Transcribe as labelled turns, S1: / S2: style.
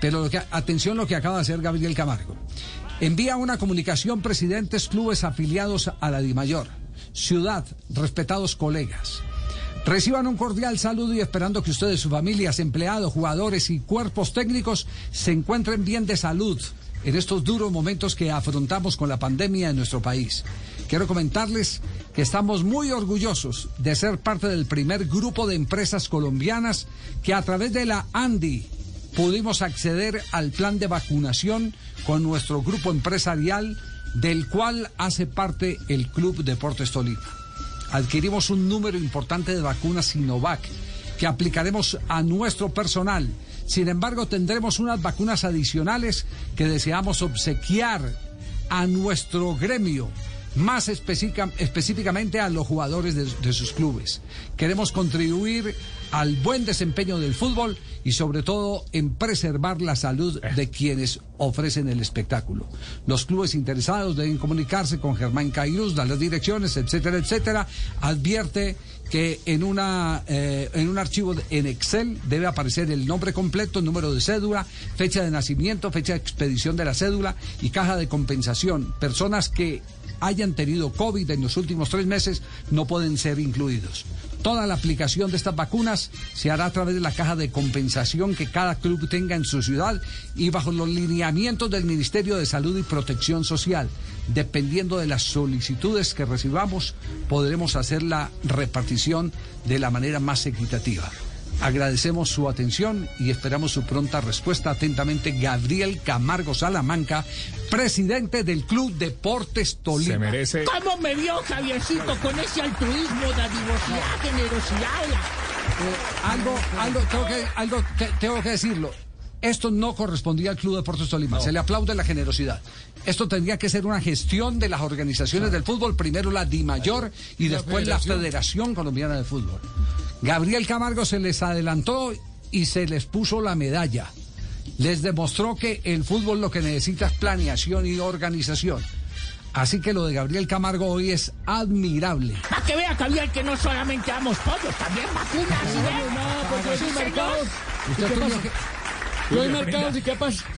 S1: Pero lo que, atención lo que acaba de hacer Gabriel Camargo. Envía una comunicación presidentes clubes afiliados a la DIMAYOR. Ciudad, respetados colegas. Reciban un cordial saludo y esperando que ustedes, sus familias, empleados, jugadores y cuerpos técnicos se encuentren bien de salud en estos duros momentos que afrontamos con la pandemia en nuestro país. Quiero comentarles que estamos muy orgullosos de ser parte del primer grupo de empresas colombianas que a través de la ANDI pudimos acceder al plan de vacunación con nuestro grupo empresarial del cual hace parte el Club Deportes Tolima. Adquirimos un número importante de vacunas Sinovac que aplicaremos a nuestro personal. Sin embargo, tendremos unas vacunas adicionales que deseamos obsequiar a nuestro gremio más específica, específicamente a los jugadores de, de, sus clubes. Queremos contribuir al buen desempeño del fútbol y sobre todo en preservar la salud de quienes ofrecen el espectáculo. Los clubes interesados deben comunicarse con Germán Cairuz, dar las direcciones, etcétera, etcétera. Advierte que en una eh, en un archivo en Excel debe aparecer el nombre completo, número de cédula, fecha de nacimiento, fecha de expedición de la cédula y caja de compensación. Personas que hayan tenido COVID en los últimos tres meses no pueden ser incluidos. Toda la aplicación de estas vacunas se hará a través de la caja de compensación que cada club tenga en su ciudad y bajo los lineamientos del Ministerio de Salud y Protección Social. Dependiendo de las solicitudes que recibamos, podremos hacer la repartición de la manera más equitativa. Agradecemos su atención y esperamos su pronta respuesta. Atentamente, Gabriel Camargo Salamanca, presidente del Club Deportes Tolima.
S2: Se merece.
S3: ¿Cómo me vio Javiercito con ese altruismo, dadivosidad, generosidad?
S1: Eh, algo, algo, tengo que, algo te, tengo que decirlo. Esto no correspondía al Club Deportes Tolima. No. Se le aplaude la generosidad. Esto tendría que ser una gestión de las organizaciones del fútbol, primero la DIMAYOR y después la Federación Colombiana de Fútbol. Gabriel Camargo se les adelantó y se les puso la medalla. Les demostró que el fútbol lo que necesita es planeación y organización. Así que lo de Gabriel Camargo hoy es admirable.
S3: Para que vea, Gabriel, que no solamente damos pollos, también vacunas.
S4: No, no, porque hay mercados. ¿Y qué pasa? No hay mercados y qué pasa.